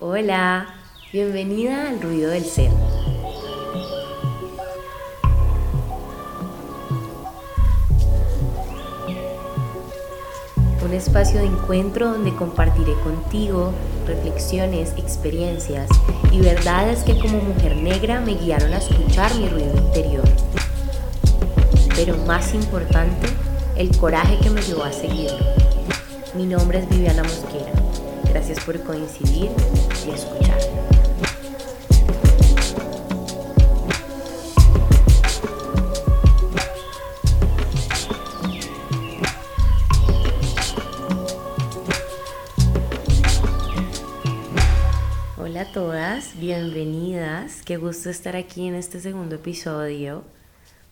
Hola, bienvenida al ruido del ser. Un espacio de encuentro donde compartiré contigo reflexiones, experiencias y verdades que como mujer negra me guiaron a escuchar mi ruido interior. Pero más importante, el coraje que me llevó a seguirlo. Mi nombre es Viviana Mosquera. Gracias por coincidir y escuchar. Hola a todas, bienvenidas. Qué gusto estar aquí en este segundo episodio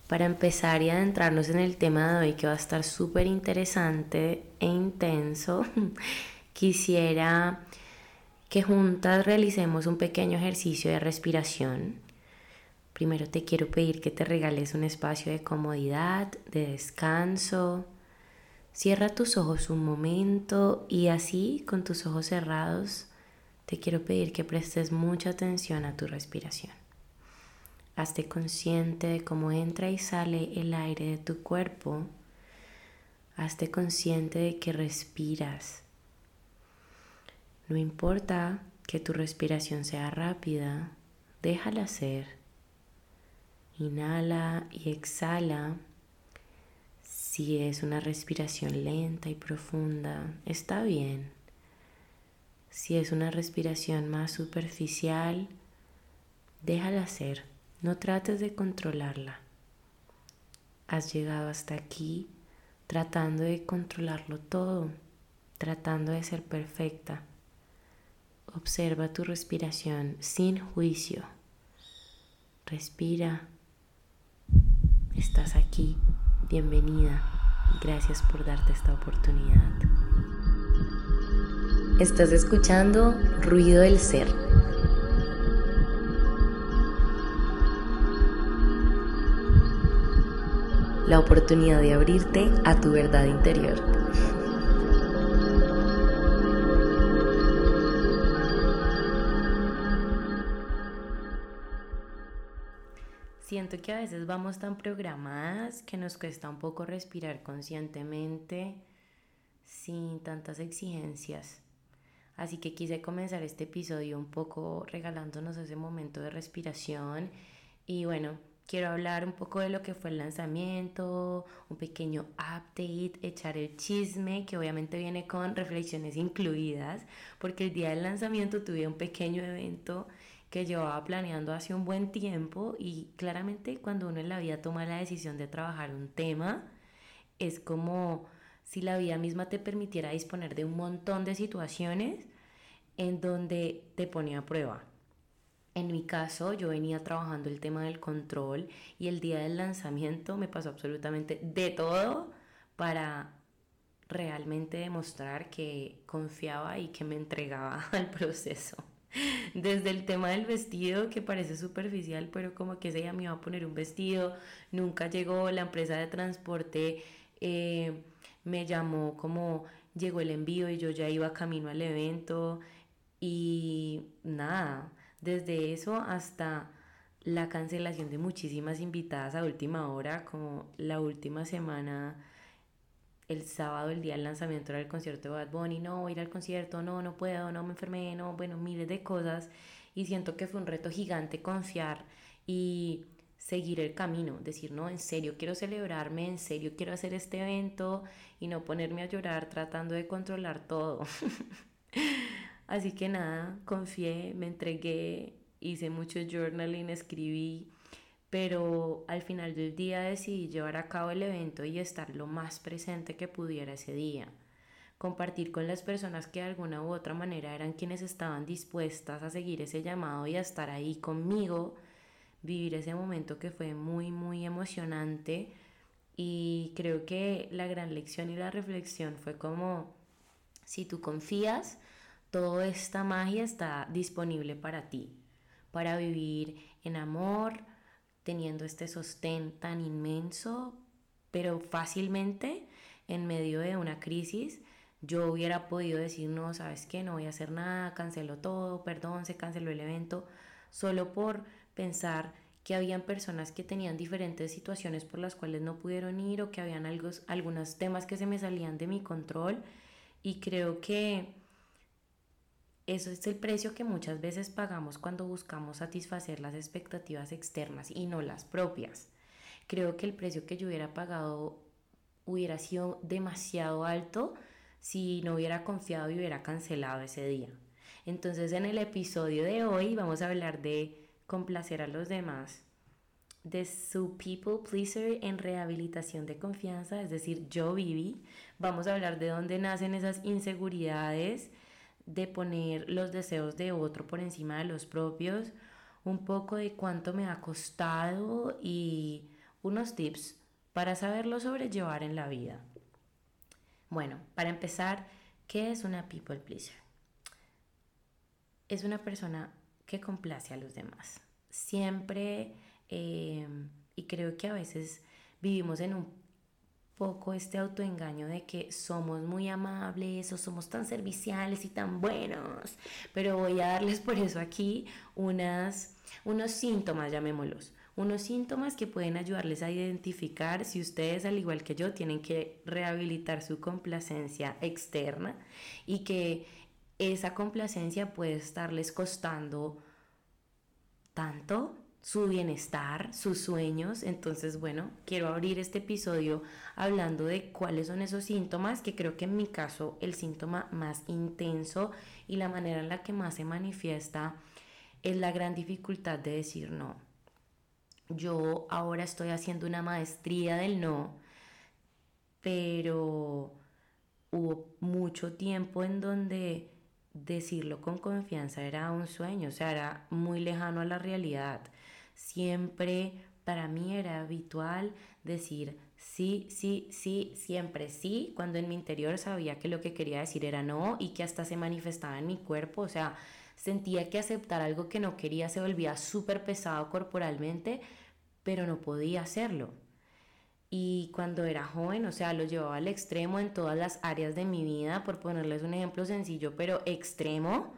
para empezar y adentrarnos en el tema de hoy que va a estar súper interesante e intenso. quisiera que juntas realicemos un pequeño ejercicio de respiración. Primero te quiero pedir que te regales un espacio de comodidad, de descanso. Cierra tus ojos un momento y así, con tus ojos cerrados, te quiero pedir que prestes mucha atención a tu respiración. Hazte consciente de cómo entra y sale el aire de tu cuerpo. Hazte consciente de que respiras no importa que tu respiración sea rápida, déjala ser. Inhala y exhala. Si es una respiración lenta y profunda, está bien. Si es una respiración más superficial, déjala ser. No trates de controlarla. Has llegado hasta aquí tratando de controlarlo todo, tratando de ser perfecta. Observa tu respiración sin juicio. Respira. Estás aquí. Bienvenida. Gracias por darte esta oportunidad. Estás escuchando Ruido del Ser. La oportunidad de abrirte a tu verdad interior. Siento que a veces vamos tan programadas que nos cuesta un poco respirar conscientemente sin tantas exigencias. Así que quise comenzar este episodio un poco regalándonos ese momento de respiración y bueno, quiero hablar un poco de lo que fue el lanzamiento, un pequeño update, echar el chisme, que obviamente viene con reflexiones incluidas, porque el día del lanzamiento tuve un pequeño evento que llevaba planeando hace un buen tiempo y claramente cuando uno en la vida toma la decisión de trabajar un tema, es como si la vida misma te permitiera disponer de un montón de situaciones en donde te pone a prueba. En mi caso, yo venía trabajando el tema del control y el día del lanzamiento me pasó absolutamente de todo para realmente demostrar que confiaba y que me entregaba al proceso. Desde el tema del vestido, que parece superficial, pero como que día me iba a poner un vestido, nunca llegó, la empresa de transporte eh, me llamó como llegó el envío y yo ya iba camino al evento y nada, desde eso hasta la cancelación de muchísimas invitadas a última hora, como la última semana el sábado, el día del lanzamiento era el concierto de Bad Bunny, no, ir al concierto, no, no puedo, no me enfermé, no, bueno, miles de cosas. Y siento que fue un reto gigante confiar y seguir el camino, decir, no, en serio quiero celebrarme, en serio quiero hacer este evento y no ponerme a llorar tratando de controlar todo. Así que nada, confié, me entregué, hice mucho journaling, escribí pero al final del día decidí llevar a cabo el evento y estar lo más presente que pudiera ese día. Compartir con las personas que de alguna u otra manera eran quienes estaban dispuestas a seguir ese llamado y a estar ahí conmigo, vivir ese momento que fue muy, muy emocionante. Y creo que la gran lección y la reflexión fue como, si tú confías, toda esta magia está disponible para ti, para vivir en amor, teniendo este sostén tan inmenso, pero fácilmente en medio de una crisis, yo hubiera podido decir, no, sabes qué, no voy a hacer nada, cancelo todo, perdón, se canceló el evento, solo por pensar que habían personas que tenían diferentes situaciones por las cuales no pudieron ir o que habían algunos temas que se me salían de mi control. Y creo que eso es el precio que muchas veces pagamos cuando buscamos satisfacer las expectativas externas y no las propias. Creo que el precio que yo hubiera pagado hubiera sido demasiado alto si no hubiera confiado y hubiera cancelado ese día. Entonces en el episodio de hoy vamos a hablar de complacer a los demás, de su people pleaser en rehabilitación de confianza, es decir, yo viví. Vamos a hablar de dónde nacen esas inseguridades, de poner los deseos de otro por encima de los propios, un poco de cuánto me ha costado y unos tips para saberlo sobrellevar en la vida. Bueno, para empezar, ¿qué es una people pleaser? Es una persona que complace a los demás. Siempre, eh, y creo que a veces vivimos en un poco este autoengaño de que somos muy amables o somos tan serviciales y tan buenos, pero voy a darles por eso aquí unas, unos síntomas, llamémoslos, unos síntomas que pueden ayudarles a identificar si ustedes, al igual que yo, tienen que rehabilitar su complacencia externa y que esa complacencia puede estarles costando tanto su bienestar, sus sueños. Entonces, bueno, quiero abrir este episodio hablando de cuáles son esos síntomas, que creo que en mi caso el síntoma más intenso y la manera en la que más se manifiesta es la gran dificultad de decir no. Yo ahora estoy haciendo una maestría del no, pero hubo mucho tiempo en donde decirlo con confianza era un sueño, o sea, era muy lejano a la realidad. Siempre para mí era habitual decir sí, sí, sí, siempre sí, cuando en mi interior sabía que lo que quería decir era no y que hasta se manifestaba en mi cuerpo, o sea, Sentía que aceptar algo que no quería se volvía súper pesado corporalmente, pero no podía hacerlo. Y cuando era joven, o sea, lo llevaba al extremo en todas las áreas de mi vida, por ponerles un ejemplo sencillo, pero extremo.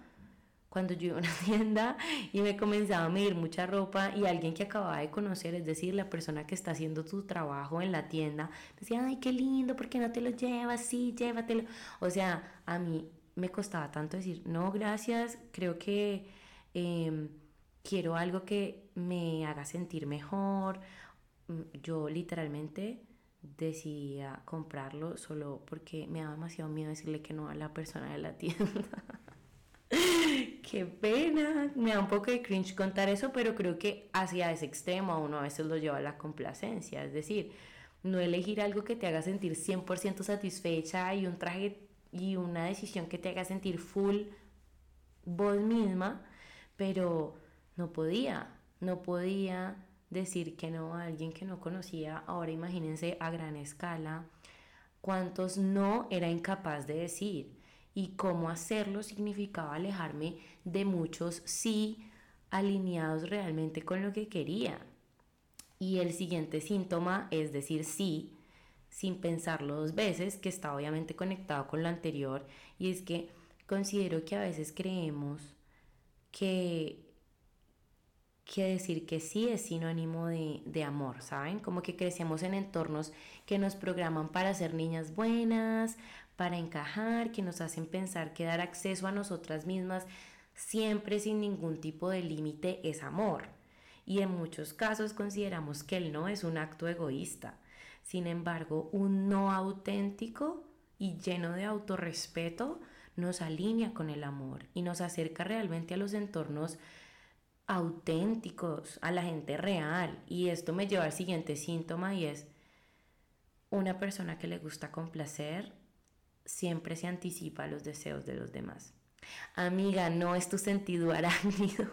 Cuando yo iba a una tienda y me comenzaba a medir mucha ropa y alguien que acababa de conocer, es decir, la persona que está haciendo tu trabajo en la tienda, decía, ay, qué lindo, ¿por qué no te lo llevas? Sí, llévatelo. O sea, a mí me costaba tanto decir, no, gracias, creo que em, quiero algo que me haga sentir mejor. Mm, yo literalmente decidía comprarlo solo porque me daba demasiado miedo decirle que no a la persona de la tienda. Qué pena, me da un poco de cringe contar eso, pero creo que hacia ese extremo uno a veces lo lleva a la complacencia, es decir, no elegir algo que te haga sentir 100% satisfecha y un traje y una decisión que te haga sentir full vos misma, pero no podía, no podía decir que no a alguien que no conocía. Ahora imagínense a gran escala cuántos no era incapaz de decir y cómo hacerlo significaba alejarme de muchos sí alineados realmente con lo que quería. Y el siguiente síntoma es decir sí sin pensarlo dos veces, que está obviamente conectado con lo anterior, y es que considero que a veces creemos que, que decir que sí es sinónimo de, de amor, ¿saben? Como que crecemos en entornos que nos programan para ser niñas buenas, para encajar, que nos hacen pensar que dar acceso a nosotras mismas siempre sin ningún tipo de límite es amor. Y en muchos casos consideramos que el no es un acto egoísta sin embargo, un no auténtico y lleno de autorrespeto nos alinea con el amor y nos acerca realmente a los entornos auténticos, a la gente real. Y esto me lleva al siguiente síntoma y es una persona que le gusta complacer siempre se anticipa a los deseos de los demás. Amiga, no es tu sentido arácnido.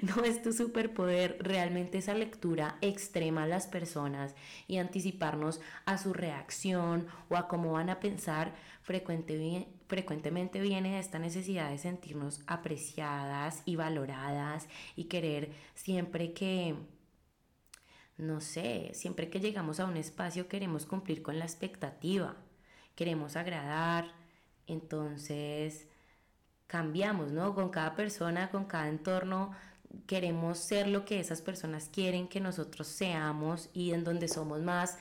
no es tu superpoder realmente esa lectura extrema a las personas y anticiparnos a su reacción o a cómo van a pensar frecuentemente viene esta necesidad de sentirnos apreciadas y valoradas y querer siempre que no sé, siempre que llegamos a un espacio queremos cumplir con la expectativa queremos agradar, entonces cambiamos, ¿no? Con cada persona, con cada entorno, queremos ser lo que esas personas quieren que nosotros seamos y en donde somos más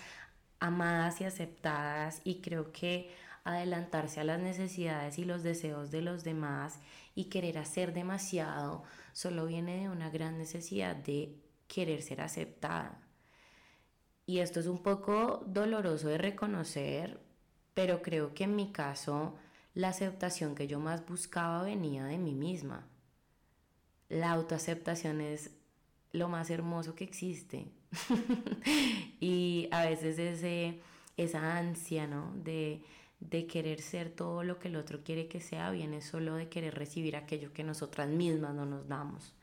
amadas y aceptadas y creo que adelantarse a las necesidades y los deseos de los demás y querer hacer demasiado solo viene de una gran necesidad de querer ser aceptada. Y esto es un poco doloroso de reconocer, pero creo que en mi caso la aceptación que yo más buscaba venía de mí misma. La autoaceptación es lo más hermoso que existe. y a veces ese, esa ansia, ¿no? De, de querer ser todo lo que el otro quiere que sea, viene solo de querer recibir aquello que nosotras mismas no nos damos.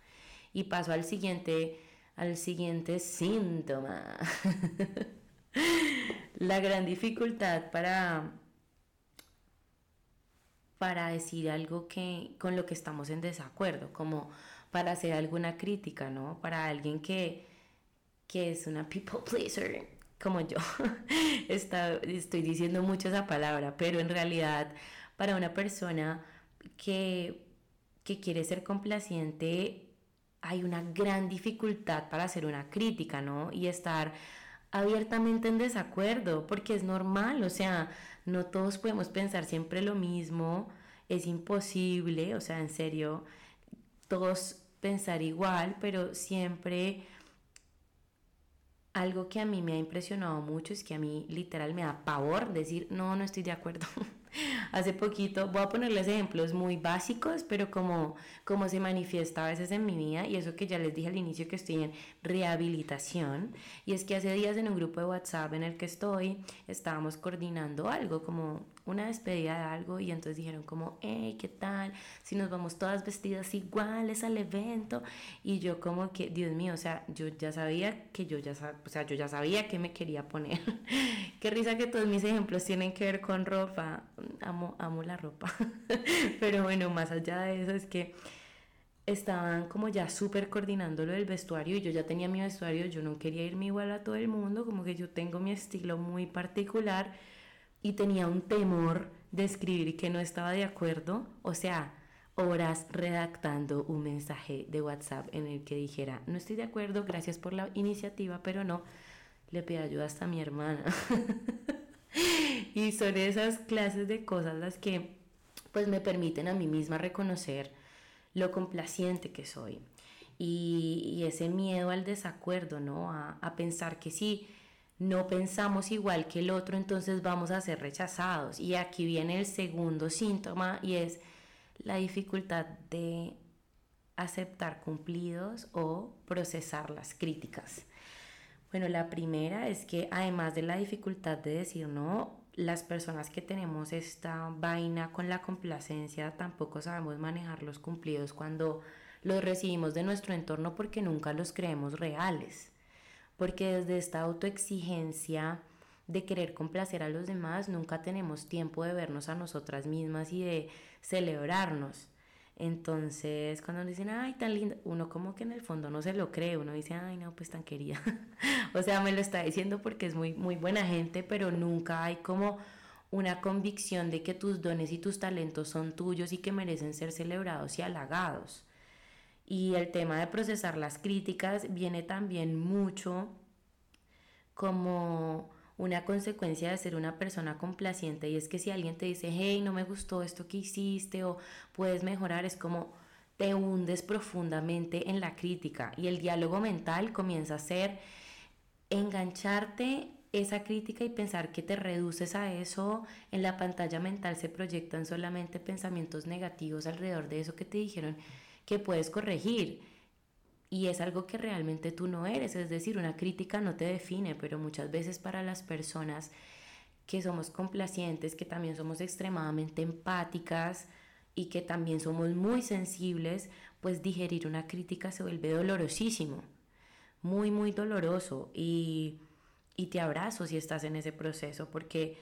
Y paso al siguiente, al siguiente síntoma. La gran dificultad para para decir algo que con lo que estamos en desacuerdo, como para hacer alguna crítica, ¿no? Para alguien que, que es una people pleaser, como yo. Está, estoy diciendo mucho esa palabra, pero en realidad para una persona que, que quiere ser complaciente, hay una gran dificultad para hacer una crítica, ¿no? Y estar abiertamente en desacuerdo, porque es normal, o sea, no todos podemos pensar siempre lo mismo, es imposible, o sea, en serio, todos pensar igual, pero siempre algo que a mí me ha impresionado mucho es que a mí literal me da pavor decir, no, no estoy de acuerdo. Hace poquito, voy a ponerles ejemplos muy básicos, pero como, como se manifiesta a veces en mi vida, y eso que ya les dije al inicio que estoy en rehabilitación, y es que hace días en un grupo de WhatsApp en el que estoy, estábamos coordinando algo, como una despedida de algo y entonces dijeron como, hey, ¿qué tal? Si nos vamos todas vestidas iguales al evento y yo como que, Dios mío, o sea, yo ya sabía que yo ya, o sea, yo ya sabía que me quería poner. Qué risa que todos mis ejemplos tienen que ver con ropa. Amo, amo la ropa. Pero bueno, más allá de eso es que estaban como ya súper coordinando lo del vestuario y yo ya tenía mi vestuario, yo no quería irme igual a todo el mundo, como que yo tengo mi estilo muy particular y tenía un temor de escribir que no estaba de acuerdo, o sea, horas redactando un mensaje de WhatsApp en el que dijera, no estoy de acuerdo, gracias por la iniciativa, pero no, le pido ayuda hasta a mi hermana. y son esas clases de cosas las que pues me permiten a mí misma reconocer lo complaciente que soy y, ese miedo al desacuerdo, ¿no? A, a pensar que sí, no pensamos igual que el otro, entonces vamos a ser rechazados. Y aquí viene el segundo síntoma y es la dificultad de aceptar cumplidos o procesar las críticas. Bueno, la primera es que además de la dificultad de decir no, las personas que tenemos esta vaina con la complacencia tampoco sabemos manejar los cumplidos cuando los recibimos de nuestro entorno porque nunca los creemos reales porque desde esta autoexigencia de querer complacer a los demás, nunca tenemos tiempo de vernos a nosotras mismas y de celebrarnos. Entonces, cuando nos dicen, ay, tan linda, uno como que en el fondo no se lo cree, uno dice, ay, no, pues tan querida. o sea, me lo está diciendo porque es muy, muy buena gente, pero nunca hay como una convicción de que tus dones y tus talentos son tuyos y que merecen ser celebrados y halagados. Y el tema de procesar las críticas viene también mucho como una consecuencia de ser una persona complaciente. Y es que si alguien te dice, hey, no me gustó esto que hiciste o puedes mejorar, es como te hundes profundamente en la crítica. Y el diálogo mental comienza a ser engancharte esa crítica y pensar que te reduces a eso, en la pantalla mental se proyectan solamente pensamientos negativos alrededor de eso que te dijeron que puedes corregir. Y es algo que realmente tú no eres, es decir, una crítica no te define, pero muchas veces para las personas que somos complacientes, que también somos extremadamente empáticas y que también somos muy sensibles, pues digerir una crítica se vuelve dolorosísimo, muy, muy doloroso. Y, y te abrazo si estás en ese proceso, porque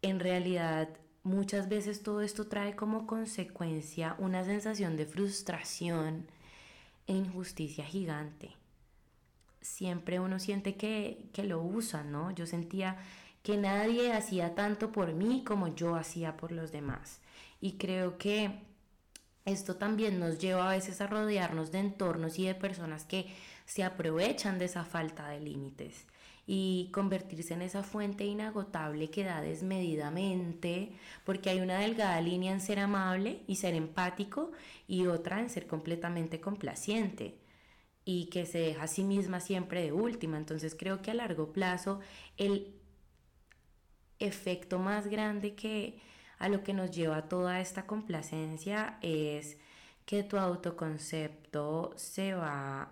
en realidad muchas veces todo esto trae como consecuencia una sensación de frustración e injusticia gigante. Siempre uno siente que, que lo usan, ¿no? Yo sentía que nadie hacía tanto por mí como yo hacía por los demás. Y creo que esto también nos lleva a veces a rodearnos de entornos y de personas que se aprovechan de esa falta de límites y convertirse en esa fuente inagotable que da desmedidamente, porque hay una delgada línea en ser amable y ser empático y otra en ser completamente complaciente y que se deja a sí misma siempre de última. Entonces creo que a largo plazo el efecto más grande que a lo que nos lleva toda esta complacencia es que tu autoconcepto se va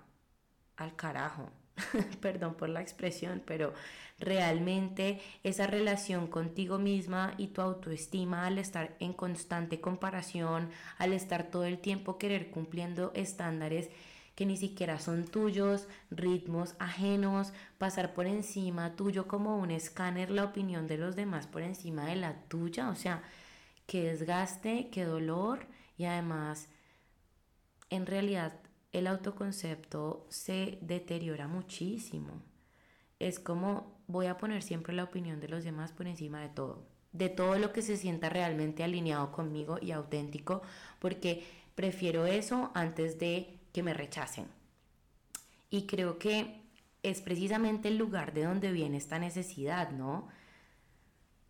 al carajo. Perdón por la expresión, pero realmente esa relación contigo misma y tu autoestima al estar en constante comparación, al estar todo el tiempo querer cumpliendo estándares que ni siquiera son tuyos, ritmos ajenos, pasar por encima tuyo como un escáner la opinión de los demás por encima de la tuya, o sea, qué desgaste, qué dolor y además en realidad el autoconcepto se deteriora muchísimo. Es como voy a poner siempre la opinión de los demás por encima de todo, de todo lo que se sienta realmente alineado conmigo y auténtico, porque prefiero eso antes de que me rechacen. Y creo que es precisamente el lugar de donde viene esta necesidad, ¿no?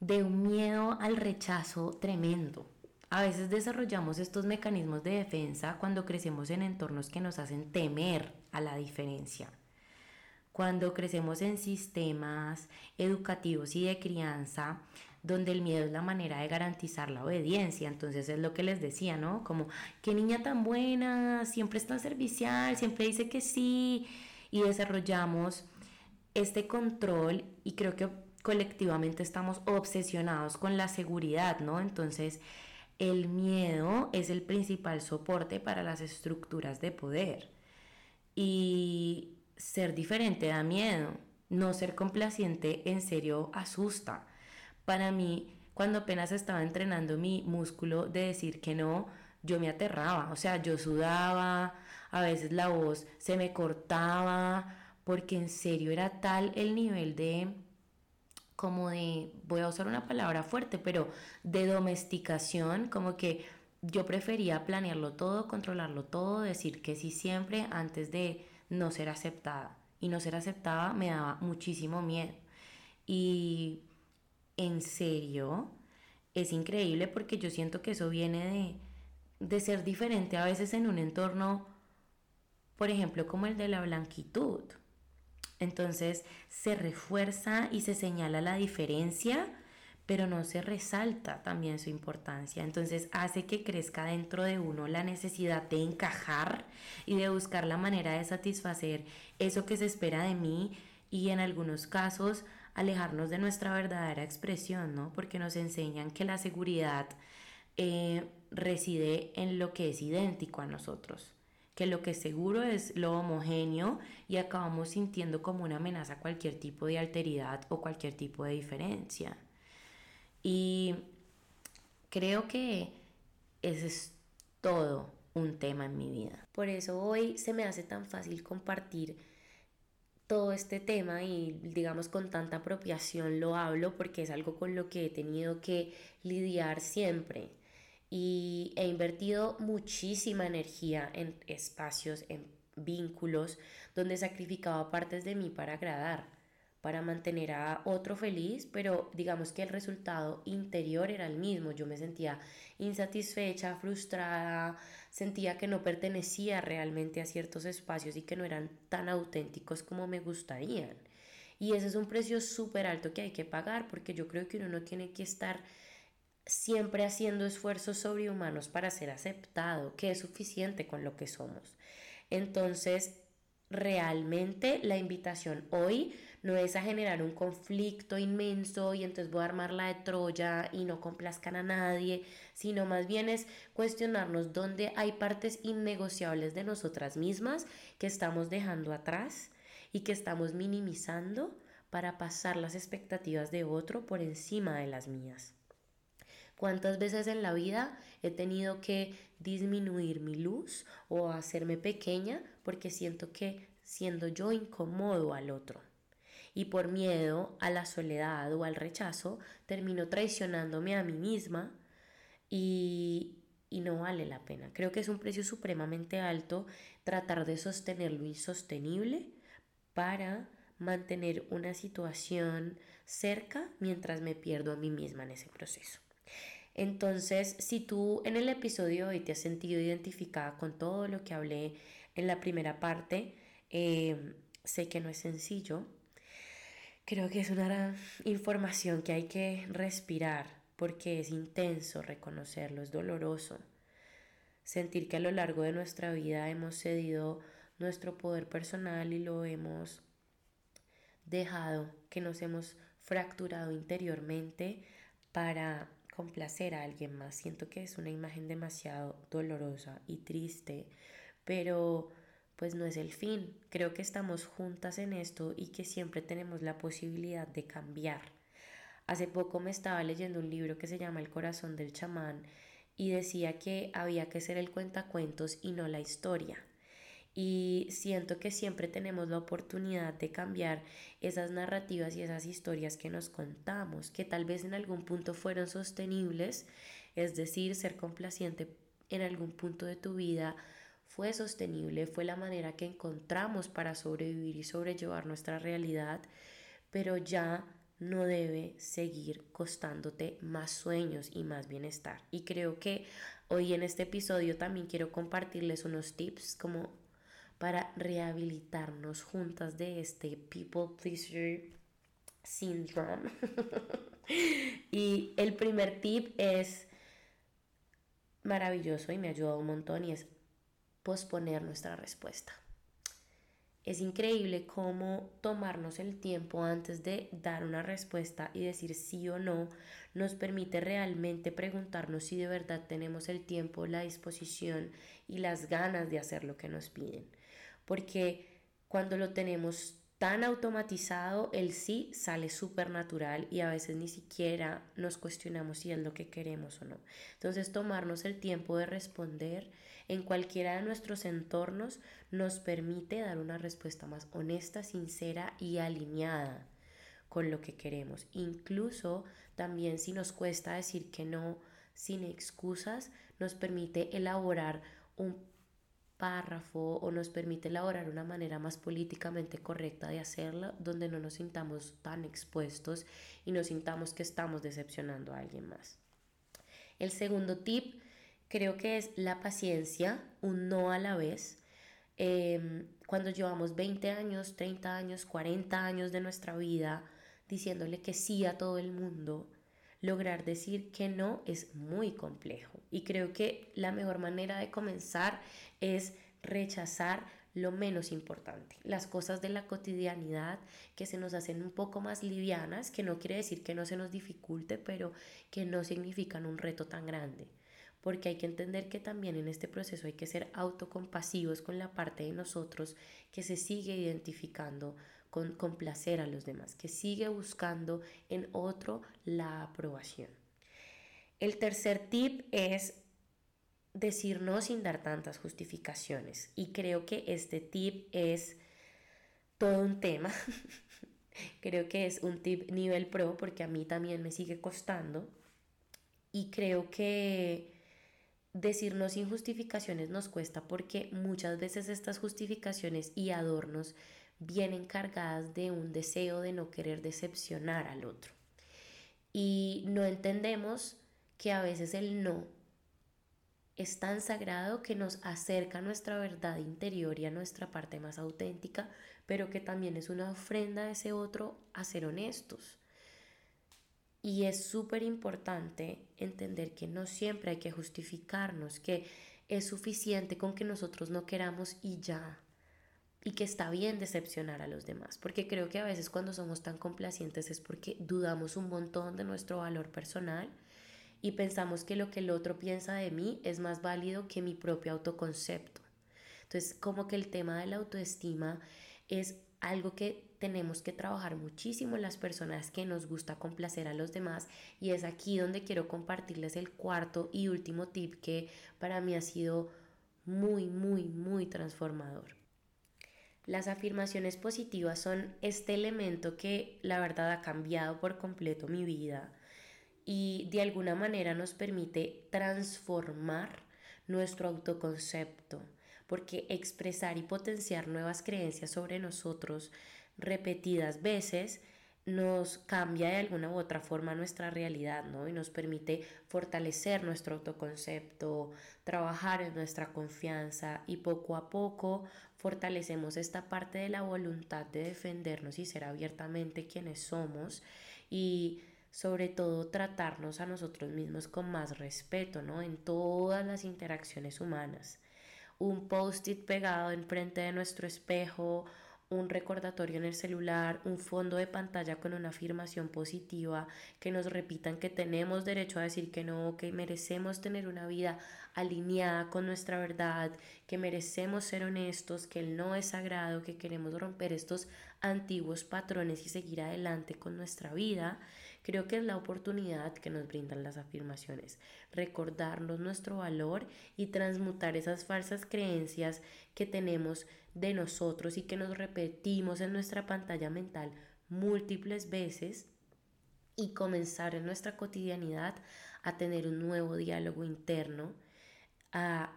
De un miedo al rechazo tremendo. A veces desarrollamos estos mecanismos de defensa cuando crecemos en entornos que nos hacen temer a la diferencia. Cuando crecemos en sistemas educativos y de crianza donde el miedo es la manera de garantizar la obediencia. Entonces es lo que les decía, ¿no? Como, qué niña tan buena, siempre está servicial, siempre dice que sí, y desarrollamos este control y creo que colectivamente estamos obsesionados con la seguridad, ¿no? Entonces, el miedo es el principal soporte para las estructuras de poder. Y ser diferente da miedo. No ser complaciente en serio asusta para mí, cuando apenas estaba entrenando mi músculo de decir que no, yo me aterraba, o sea, yo sudaba, a veces la voz se me cortaba, porque en serio era tal el nivel de, como de, voy a usar una palabra fuerte, pero de domesticación, como que yo prefería planearlo todo, controlarlo todo, decir que sí siempre antes de no ser aceptada. Y no ser aceptada me daba muchísimo miedo. Y en serio, es increíble porque yo siento que eso viene de, de ser diferente a veces en un entorno, por ejemplo, como el de la blanquitud. Entonces se refuerza y se señala la diferencia, pero no se resalta también su importancia. Entonces hace que crezca dentro de uno la necesidad de encajar y de buscar la manera de satisfacer eso que se espera de mí y en algunos casos alejarnos de nuestra verdadera expresión, ¿no? Porque nos enseñan que la seguridad eh, reside en lo que es idéntico a nosotros, que lo que seguro es lo homogéneo y acabamos sintiendo como una amenaza cualquier tipo de alteridad o cualquier tipo de diferencia. Y creo que ese es todo un tema en mi vida. Por eso hoy se me hace tan fácil compartir todo este tema y digamos con tanta apropiación lo hablo porque es algo con lo que he tenido que lidiar siempre y he invertido muchísima energía en espacios, en vínculos donde sacrificaba partes de mí para agradar para mantener a otro feliz, pero digamos que el resultado interior era el mismo. Yo me sentía insatisfecha, frustrada, sentía que no pertenecía realmente a ciertos espacios y que no eran tan auténticos como me gustarían. Y ese es un precio súper alto que hay que pagar porque yo creo que uno no tiene que estar siempre haciendo esfuerzos sobrehumanos para ser aceptado, que es suficiente con lo que somos. Entonces, realmente la invitación hoy no es a generar un conflicto inmenso y entonces voy a armar la de Troya y no complazcan a nadie, sino más bien es cuestionarnos dónde hay partes innegociables de nosotras mismas que estamos dejando atrás y que estamos minimizando para pasar las expectativas de otro por encima de las mías. ¿Cuántas veces en la vida he tenido que disminuir mi luz o hacerme pequeña porque siento que siendo yo incomodo al otro? y por miedo a la soledad o al rechazo termino traicionándome a mí misma y, y no vale la pena. Creo que es un precio supremamente alto tratar de sostener lo insostenible para mantener una situación cerca mientras me pierdo a mí misma en ese proceso. Entonces, si tú en el episodio hoy te has sentido identificada con todo lo que hablé en la primera parte, eh, sé que no es sencillo. Creo que es una información que hay que respirar porque es intenso reconocerlo, es doloroso. Sentir que a lo largo de nuestra vida hemos cedido nuestro poder personal y lo hemos dejado, que nos hemos fracturado interiormente para complacer a alguien más. Siento que es una imagen demasiado dolorosa y triste, pero pues no es el fin. Creo que estamos juntas en esto y que siempre tenemos la posibilidad de cambiar. Hace poco me estaba leyendo un libro que se llama El corazón del chamán y decía que había que ser el cuentacuentos y no la historia. Y siento que siempre tenemos la oportunidad de cambiar esas narrativas y esas historias que nos contamos, que tal vez en algún punto fueron sostenibles, es decir, ser complaciente en algún punto de tu vida fue sostenible, fue la manera que encontramos para sobrevivir y sobrellevar nuestra realidad, pero ya no debe seguir costándote más sueños y más bienestar. Y creo que hoy en este episodio también quiero compartirles unos tips como para rehabilitarnos juntas de este people pleaser syndrome. y el primer tip es maravilloso y me ayuda un montón y es posponer nuestra respuesta. Es increíble cómo tomarnos el tiempo antes de dar una respuesta y decir sí o no nos permite realmente preguntarnos si de verdad tenemos el tiempo, la disposición y las ganas de hacer lo que nos piden. Porque cuando lo tenemos tan automatizado, el sí sale súper natural y a veces ni siquiera nos cuestionamos si es lo que queremos o no. Entonces tomarnos el tiempo de responder en cualquiera de nuestros entornos nos permite dar una respuesta más honesta, sincera y alineada con lo que queremos. Incluso también si nos cuesta decir que no sin excusas, nos permite elaborar un párrafo o nos permite elaborar una manera más políticamente correcta de hacerlo, donde no nos sintamos tan expuestos y no sintamos que estamos decepcionando a alguien más. El segundo tip creo que es la paciencia, un no a la vez. Em, cuando llevamos 20 años, 30 años, 40 años de nuestra vida diciéndole que sí a todo el mundo, lograr decir que no es muy complejo. Y creo que la mejor manera de comenzar es rechazar lo menos importante, las cosas de la cotidianidad que se nos hacen un poco más livianas, que no quiere decir que no se nos dificulte, pero que no significan un reto tan grande porque hay que entender que también en este proceso hay que ser autocompasivos con la parte de nosotros que se sigue identificando con complacer a los demás, que sigue buscando en otro la aprobación. El tercer tip es decir no sin dar tantas justificaciones y creo que este tip es todo un tema. creo que es un tip nivel pro porque a mí también me sigue costando y creo que decirnos sin justificaciones nos cuesta porque muchas veces estas justificaciones y adornos vienen cargadas de un deseo de no querer decepcionar al otro. Y no entendemos que a veces el no es tan sagrado que nos acerca a nuestra verdad interior y a nuestra parte más auténtica, pero que también es una ofrenda a ese otro a ser honestos. Y es súper importante entender que no siempre hay que justificarnos, que es suficiente con que nosotros no queramos y ya. Y que está bien decepcionar a los demás, porque creo que a veces cuando somos tan complacientes es porque dudamos un montón de nuestro valor personal y pensamos que lo que el otro piensa de mí es más válido que mi propio autoconcepto. Entonces, como que el tema de la autoestima es algo que tenemos que trabajar muchísimo las personas que nos gusta complacer a los demás y es aquí donde quiero compartirles el cuarto y último tip que para mí ha sido muy, muy, muy transformador. Las afirmaciones positivas son este elemento que la verdad ha cambiado por completo mi vida y de alguna manera nos permite transformar nuestro autoconcepto, porque expresar y potenciar nuevas creencias sobre nosotros repetidas veces nos cambia de alguna u otra forma nuestra realidad, ¿no? Y nos permite fortalecer nuestro autoconcepto, trabajar en nuestra confianza y poco a poco fortalecemos esta parte de la voluntad de defendernos y ser abiertamente quienes somos y sobre todo tratarnos a nosotros mismos con más respeto, ¿no? En todas las interacciones humanas. Un post-it pegado enfrente de nuestro espejo un recordatorio en el celular, un fondo de pantalla con una afirmación positiva, que nos repitan que tenemos derecho a decir que no, que merecemos tener una vida alineada con nuestra verdad, que merecemos ser honestos, que el no es sagrado, que queremos romper estos antiguos patrones y seguir adelante con nuestra vida. Creo que es la oportunidad que nos brindan las afirmaciones, recordarnos nuestro valor y transmutar esas falsas creencias que tenemos de nosotros y que nos repetimos en nuestra pantalla mental múltiples veces y comenzar en nuestra cotidianidad a tener un nuevo diálogo interno, a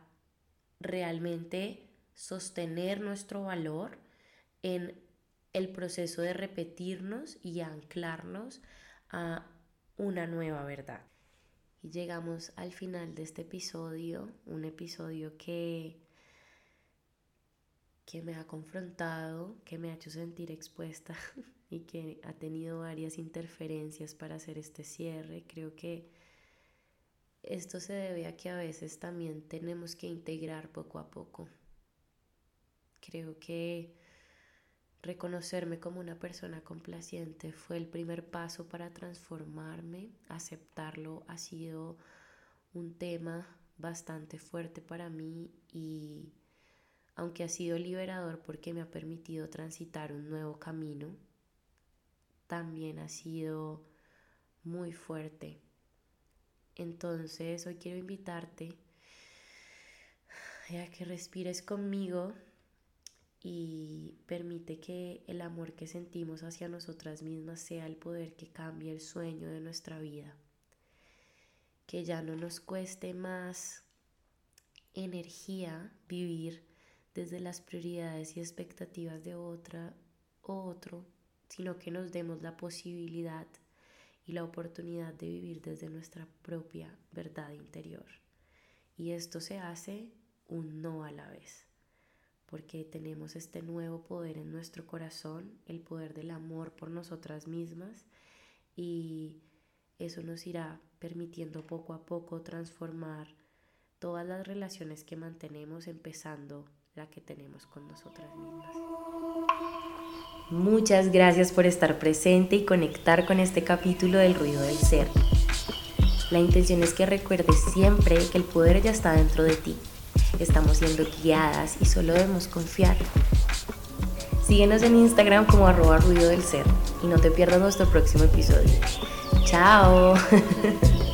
realmente sostener nuestro valor en el proceso de repetirnos y anclarnos a una nueva verdad. Y llegamos al final de este episodio, un episodio que que me ha confrontado, que me ha hecho sentir expuesta y que ha tenido varias interferencias para hacer este cierre. Creo que esto se debe a que a veces también tenemos que integrar poco a poco. Creo que reconocerme como una persona complaciente fue el primer paso para transformarme. Aceptarlo ha sido un tema bastante fuerte para mí y aunque ha sido liberador porque me ha permitido transitar un nuevo camino, también ha sido muy fuerte. Entonces hoy quiero invitarte a que respires conmigo y permite que el amor que sentimos hacia nosotras mismas sea el poder que cambie el sueño de nuestra vida. Que ya no nos cueste más energía vivir desde las prioridades y expectativas de otra o otro, sino que nos demos la posibilidad y la oportunidad de vivir desde nuestra propia verdad interior. Y esto se hace un no a la vez, porque tenemos este nuevo poder en nuestro corazón, el poder del amor por nosotras mismas, y eso nos irá permitiendo poco a poco transformar todas las relaciones que mantenemos, empezando la que tenemos con nosotras mismas. Muchas gracias por estar presente y conectar con este capítulo del ruido del ser. La intención es que recuerdes siempre que el poder ya está dentro de ti. Estamos siendo guiadas y solo debemos confiar. Síguenos en Instagram como arroba ruido del ser y no te pierdas nuestro próximo episodio. Chao.